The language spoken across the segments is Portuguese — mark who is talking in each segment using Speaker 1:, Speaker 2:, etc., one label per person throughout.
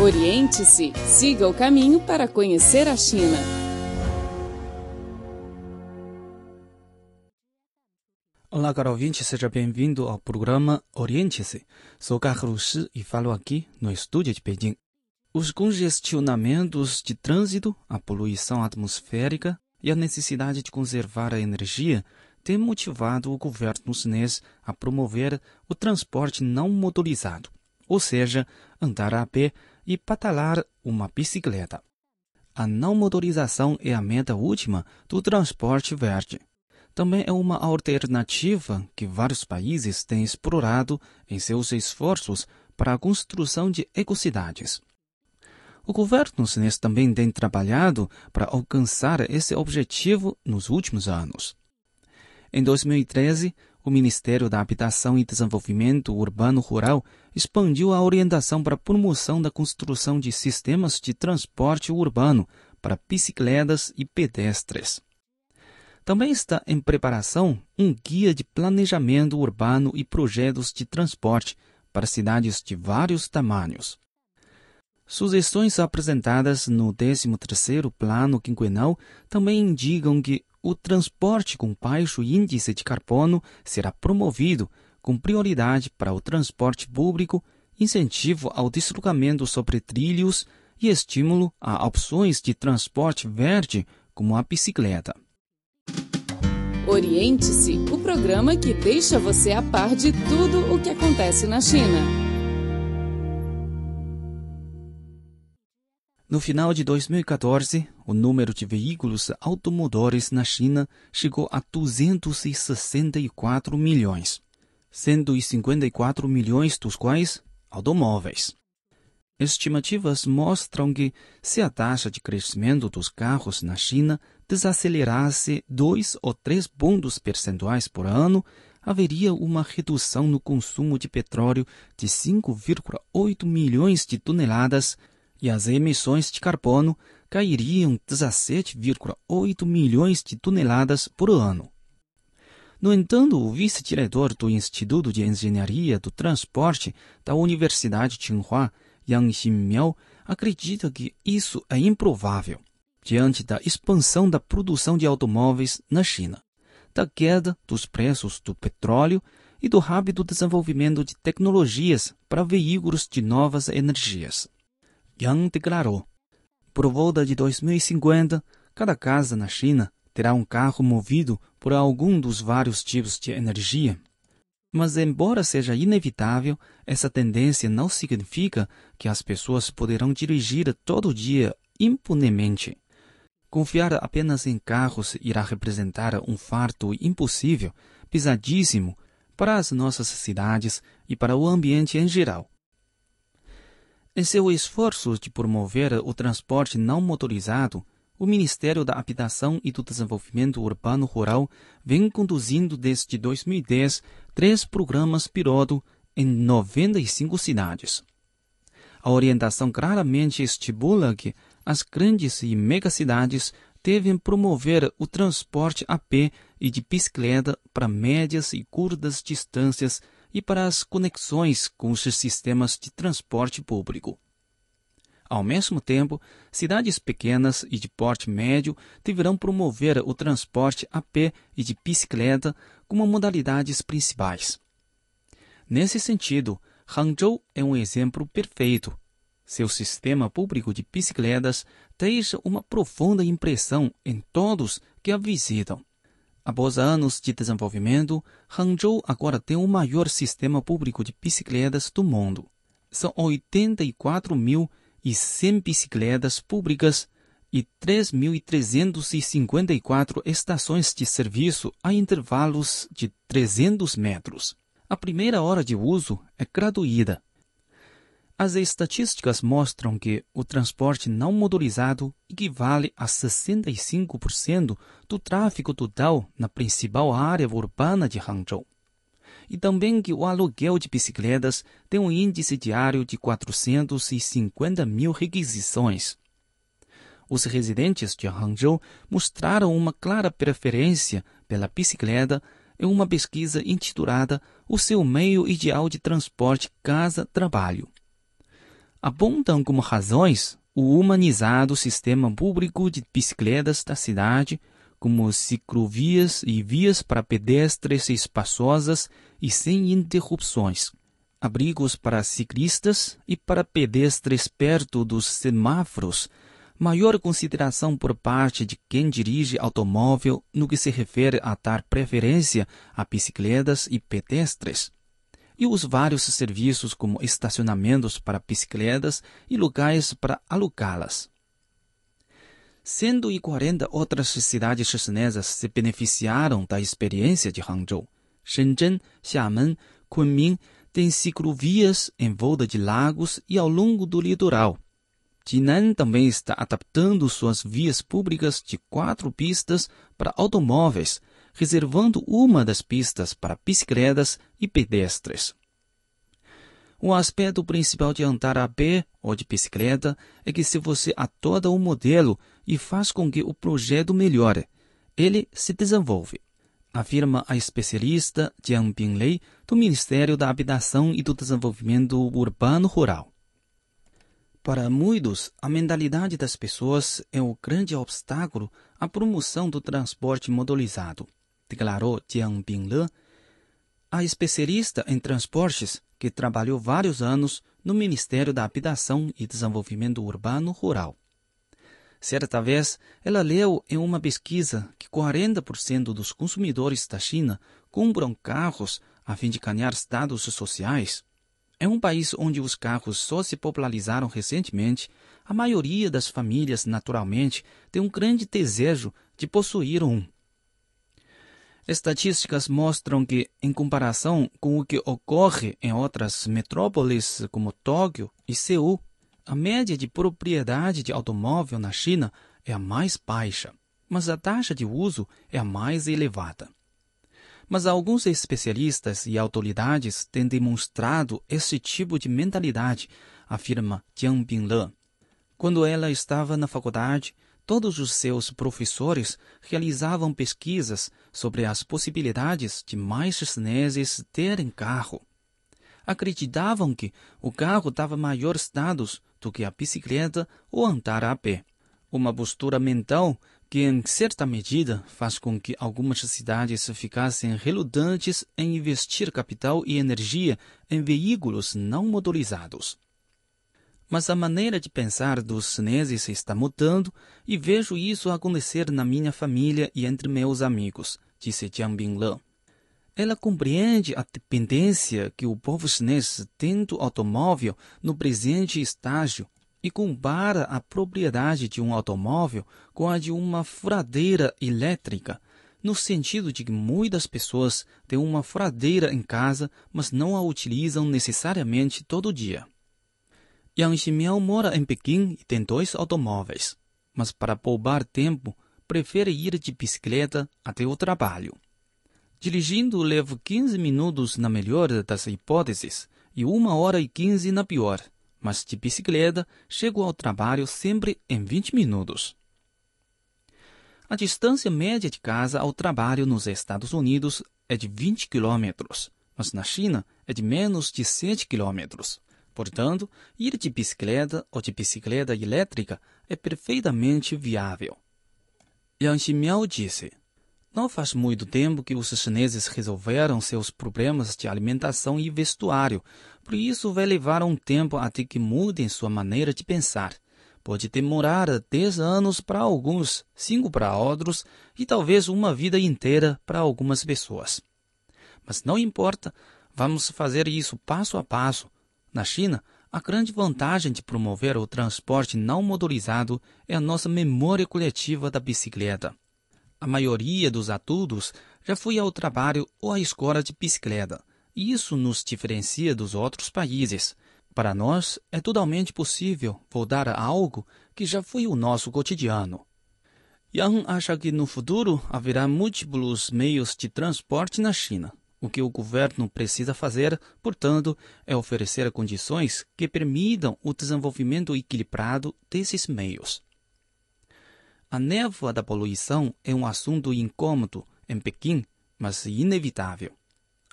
Speaker 1: Oriente-se, siga o caminho para conhecer a China.
Speaker 2: Olá, caro ouvinte, seja bem-vindo ao programa Oriente-se. Sou Carlos Shi e falo aqui no estúdio de Pequim. Os congestionamentos de trânsito, a poluição atmosférica e a necessidade de conservar a energia têm motivado o governo chinês a promover o transporte não motorizado, ou seja, andar a pé e patalar uma bicicleta. A não motorização é a meta última do transporte verde. Também é uma alternativa que vários países têm explorado em seus esforços para a construção de ecocidades. O governo chinês também tem trabalhado para alcançar esse objetivo nos últimos anos. Em 2013, o Ministério da Habitação e Desenvolvimento Urbano Rural expandiu a orientação para a promoção da construção de sistemas de transporte urbano para bicicletas e pedestres. Também está em preparação um guia de planejamento urbano e projetos de transporte para cidades de vários tamanhos. Sugestões apresentadas no 13º Plano Quinquenal também indicam que o transporte com baixo índice de carbono será promovido com prioridade para o transporte público, incentivo ao deslocamento sobre trilhos e estímulo a opções de transporte verde, como a bicicleta.
Speaker 1: Oriente-se, o programa que deixa você a par de tudo o que acontece na China.
Speaker 2: No final de 2014, o número de veículos automotores na China chegou a 264 milhões, 154 milhões dos quais automóveis. Estimativas mostram que, se a taxa de crescimento dos carros na China desacelerasse 2 ou 3 pontos percentuais por ano, haveria uma redução no consumo de petróleo de 5,8 milhões de toneladas e as emissões de carbono cairiam 17,8 milhões de toneladas por ano. No entanto, o vice-diretor do Instituto de Engenharia do Transporte da Universidade Tsinghua, Yang Xinmiao, acredita que isso é improvável, diante da expansão da produção de automóveis na China, da queda dos preços do petróleo e do rápido desenvolvimento de tecnologias para veículos de novas energias. Yang declarou: Por volta de 2050, cada casa na China terá um carro movido por algum dos vários tipos de energia. Mas, embora seja inevitável, essa tendência não significa que as pessoas poderão dirigir todo dia impunemente. Confiar apenas em carros irá representar um fardo impossível, pesadíssimo, para as nossas cidades e para o ambiente em geral. Em seu esforço de promover o transporte não motorizado, o Ministério da Habitação e do Desenvolvimento Urbano Rural vem conduzindo desde 2010 três programas piloto em 95 cidades. A orientação claramente estipula que as grandes e megacidades devem promover o transporte a pé e de bicicleta para médias e curtas distâncias e para as conexões com os sistemas de transporte público. Ao mesmo tempo, cidades pequenas e de porte médio deverão promover o transporte a pé e de bicicleta como modalidades principais. Nesse sentido, Hangzhou é um exemplo perfeito. Seu sistema público de bicicletas deixa uma profunda impressão em todos que a visitam. Após anos de desenvolvimento, Hangzhou agora tem o maior sistema público de bicicletas do mundo. São 84.100 bicicletas públicas e 3.354 estações de serviço a intervalos de 300 metros. A primeira hora de uso é gratuita as estatísticas mostram que o transporte não motorizado equivale a 65% do tráfego total na principal área urbana de Hangzhou. E também que o aluguel de bicicletas tem um índice diário de 450 mil requisições. Os residentes de Hangzhou mostraram uma clara preferência pela bicicleta em uma pesquisa intitulada O seu meio ideal de transporte casa-trabalho apontam como razões o humanizado sistema público de bicicletas da cidade, como ciclovias e vias para pedestres espaçosas e sem interrupções, abrigos para ciclistas e para pedestres perto dos semáforos, maior consideração por parte de quem dirige automóvel no que se refere a dar preferência a bicicletas e pedestres e os vários serviços como estacionamentos para bicicletas e lugares para alugá-las. 140 outras cidades chinesas se beneficiaram da experiência de Hangzhou. Shenzhen, Xiamen, Kunming têm ciclovias em volta de lagos e ao longo do litoral. Jinan também está adaptando suas vias públicas de quatro pistas para automóveis reservando uma das pistas para bicicletas e pedestres. O aspecto principal de andar a pé ou de bicicleta é que se você atoda o modelo e faz com que o projeto melhore, ele se desenvolve, afirma a especialista Jiang Binglei do Ministério da Habitação e do Desenvolvimento Urbano Rural. Para muitos, a mentalidade das pessoas é o grande obstáculo à promoção do transporte motorizado declarou Jiang Bingle, a especialista em transportes que trabalhou vários anos no Ministério da Habitação e Desenvolvimento Urbano Rural. Certa vez, ela leu em uma pesquisa que 40% dos consumidores da China compram carros a fim de ganhar status sociais. Em um país onde os carros só se popularizaram recentemente, a maioria das famílias, naturalmente, tem um grande desejo de possuir um. Estatísticas mostram que, em comparação com o que ocorre em outras metrópoles como Tóquio e Seul, a média de propriedade de automóvel na China é a mais baixa, mas a taxa de uso é a mais elevada. Mas alguns especialistas e autoridades têm demonstrado esse tipo de mentalidade, afirma Jiang Bingle. Quando ela estava na faculdade, Todos os seus professores realizavam pesquisas sobre as possibilidades de mais chineses terem carro. Acreditavam que o carro dava maior status do que a bicicleta ou andar a pé. Uma postura mental que, em certa medida, faz com que algumas cidades ficassem relutantes em investir capital e energia em veículos não motorizados. Mas a maneira de pensar dos chineses está mudando e vejo isso acontecer na minha família e entre meus amigos, disse Jiang Bingle. Ela compreende a dependência que o povo chinês tem do automóvel no presente estágio e compara a propriedade de um automóvel com a de uma furadeira elétrica, no sentido de que muitas pessoas têm uma furadeira em casa, mas não a utilizam necessariamente todo dia. Yang mora em Pequim e tem dois automóveis, mas para poupar tempo, prefere ir de bicicleta até o trabalho. Dirigindo, levo 15 minutos na melhor das hipóteses e uma hora e 15 na pior, mas de bicicleta chego ao trabalho sempre em 20 minutos. A distância média de casa ao trabalho nos Estados Unidos é de 20 quilômetros, mas na China é de menos de 7 quilômetros. Portanto, ir de bicicleta ou de bicicleta elétrica é perfeitamente viável. Yang Ximiao disse: Não faz muito tempo que os chineses resolveram seus problemas de alimentação e vestuário, por isso vai levar um tempo até que mudem sua maneira de pensar. Pode demorar 10 anos para alguns, 5 para outros e talvez uma vida inteira para algumas pessoas. Mas não importa, vamos fazer isso passo a passo na China, a grande vantagem de promover o transporte não motorizado é a nossa memória coletiva da bicicleta. A maioria dos adultos já foi ao trabalho ou à escola de bicicleta, e isso nos diferencia dos outros países. Para nós, é totalmente possível voltar a algo que já foi o nosso cotidiano. Yang acha que no futuro haverá múltiplos meios de transporte na China. O que o governo precisa fazer, portanto, é oferecer condições que permitam o desenvolvimento equilibrado desses meios. A névoa da poluição é um assunto incômodo em Pequim, mas inevitável.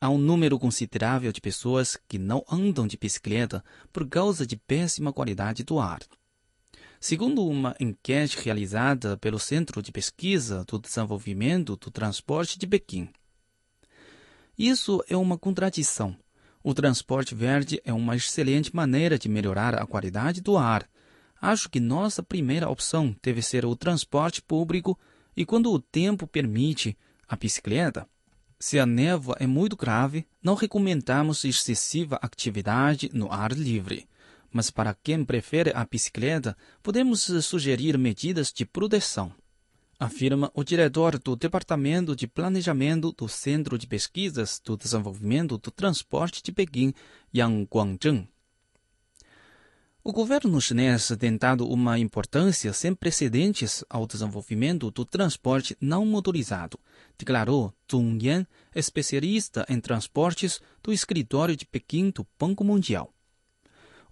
Speaker 2: há um número considerável de pessoas que não andam de bicicleta por causa de péssima qualidade do ar. Segundo uma enquete realizada pelo Centro de Pesquisa do Desenvolvimento do Transporte de Pequim. Isso é uma contradição. O transporte verde é uma excelente maneira de melhorar a qualidade do ar. Acho que nossa primeira opção deve ser o transporte público e, quando o tempo permite, a bicicleta. Se a névoa é muito grave, não recomendamos excessiva atividade no ar livre. Mas para quem prefere a bicicleta, podemos sugerir medidas de proteção. Afirma o diretor do Departamento de Planejamento do Centro de Pesquisas do Desenvolvimento do Transporte de Pequim, Yang Guangzheng. O governo chinês tem dado uma importância sem precedentes ao desenvolvimento do transporte não motorizado, declarou Zhong Yan, especialista em transportes do escritório de Pequim do Banco Mundial.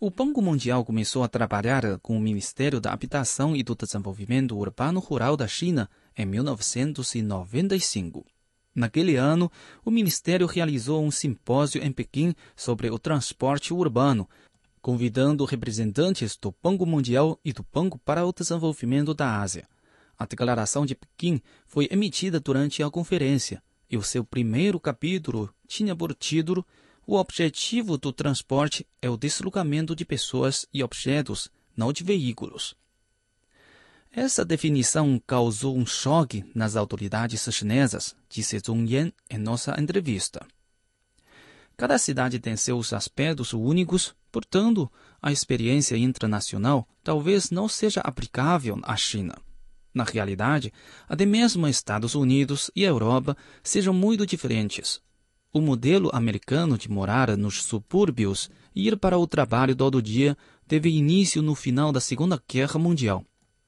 Speaker 2: O Banco Mundial começou a trabalhar com o Ministério da Habitação e do Desenvolvimento Urbano Rural da China em 1995. Naquele ano, o Ministério realizou um simpósio em Pequim sobre o transporte urbano, convidando representantes do Banco Mundial e do Banco para o Desenvolvimento da Ásia. A declaração de Pequim foi emitida durante a conferência e o seu primeiro capítulo tinha por título O objetivo do transporte é o deslocamento de pessoas e objetos, não de veículos. Essa definição causou um choque nas autoridades chinesas, disse Zhong Yan em nossa entrevista. Cada cidade tem seus aspectos únicos, portanto, a experiência internacional talvez não seja aplicável à China. Na realidade, até mesmo Estados Unidos e Europa sejam muito diferentes. O modelo americano de morar nos subúrbios e ir para o trabalho todo dia teve início no final da Segunda Guerra Mundial.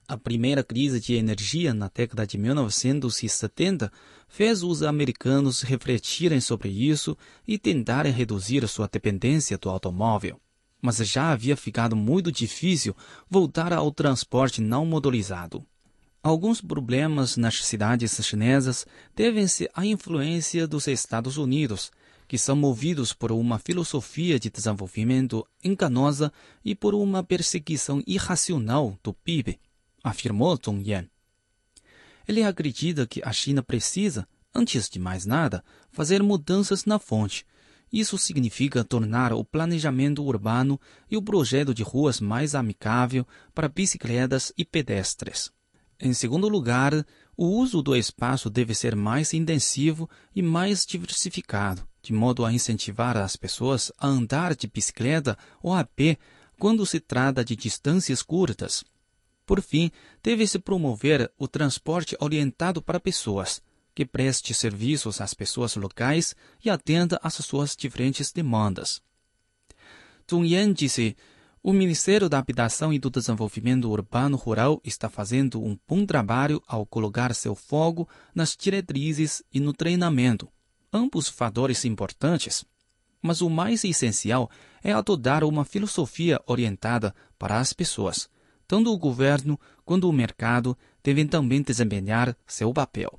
Speaker 2: A primeira crise de energia na década de 1970 fez os americanos refletirem sobre isso e tentarem reduzir sua dependência do automóvel. Mas já havia ficado muito difícil voltar ao transporte não motorizado. Alguns problemas nas cidades chinesas devem-se à influência dos Estados Unidos, que são movidos por uma filosofia de desenvolvimento enganosa e por uma perseguição irracional do PIB afirmou Zhong Yan. Ele acredita que a China precisa, antes de mais nada, fazer mudanças na fonte. Isso significa tornar o planejamento urbano e o projeto de ruas mais amigável para bicicletas e pedestres. Em segundo lugar, o uso do espaço deve ser mais intensivo e mais diversificado, de modo a incentivar as pessoas a andar de bicicleta ou a pé quando se trata de distâncias curtas. Por fim, deve-se promover o transporte orientado para pessoas, que preste serviços às pessoas locais e atenda às suas diferentes demandas. Zhong Yan disse: o Ministério da Habitação e do Desenvolvimento Urbano Rural está fazendo um bom trabalho ao colocar seu foco nas diretrizes e no treinamento, ambos fatores importantes. Mas o mais essencial é adotar uma filosofia orientada para as pessoas tanto o governo quanto o mercado devem também desempenhar seu papel.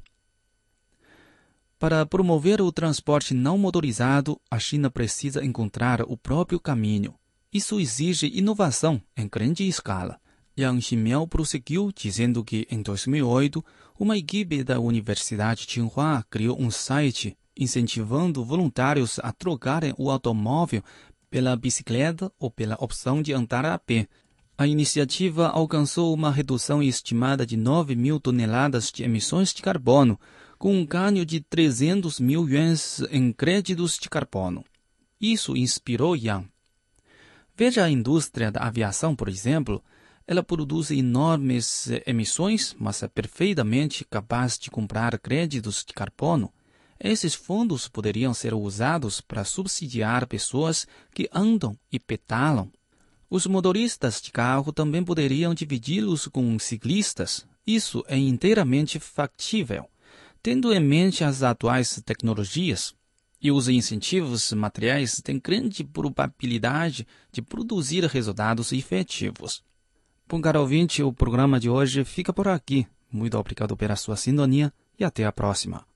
Speaker 2: Para promover o transporte não motorizado, a China precisa encontrar o próprio caminho. Isso exige inovação em grande escala. Yang Ximiao prosseguiu dizendo que, em 2008, uma equipe da Universidade Tsinghua criou um site incentivando voluntários a trocarem o automóvel pela bicicleta ou pela opção de andar a pé, a iniciativa alcançou uma redução estimada de 9 mil toneladas de emissões de carbono, com um ganho de 300 mil yuans em créditos de carbono. Isso inspirou Yang. Veja a indústria da aviação, por exemplo. Ela produz enormes emissões, mas é perfeitamente capaz de comprar créditos de carbono. Esses fundos poderiam ser usados para subsidiar pessoas que andam e petalam os motoristas de carro também poderiam dividi-los com ciclistas. Isso é inteiramente factível, tendo em mente as atuais tecnologias. E os incentivos materiais têm grande probabilidade de produzir resultados efetivos. Bom, caro ouvinte, o programa de hoje fica por aqui. Muito obrigado pela sua sintonia e até a próxima.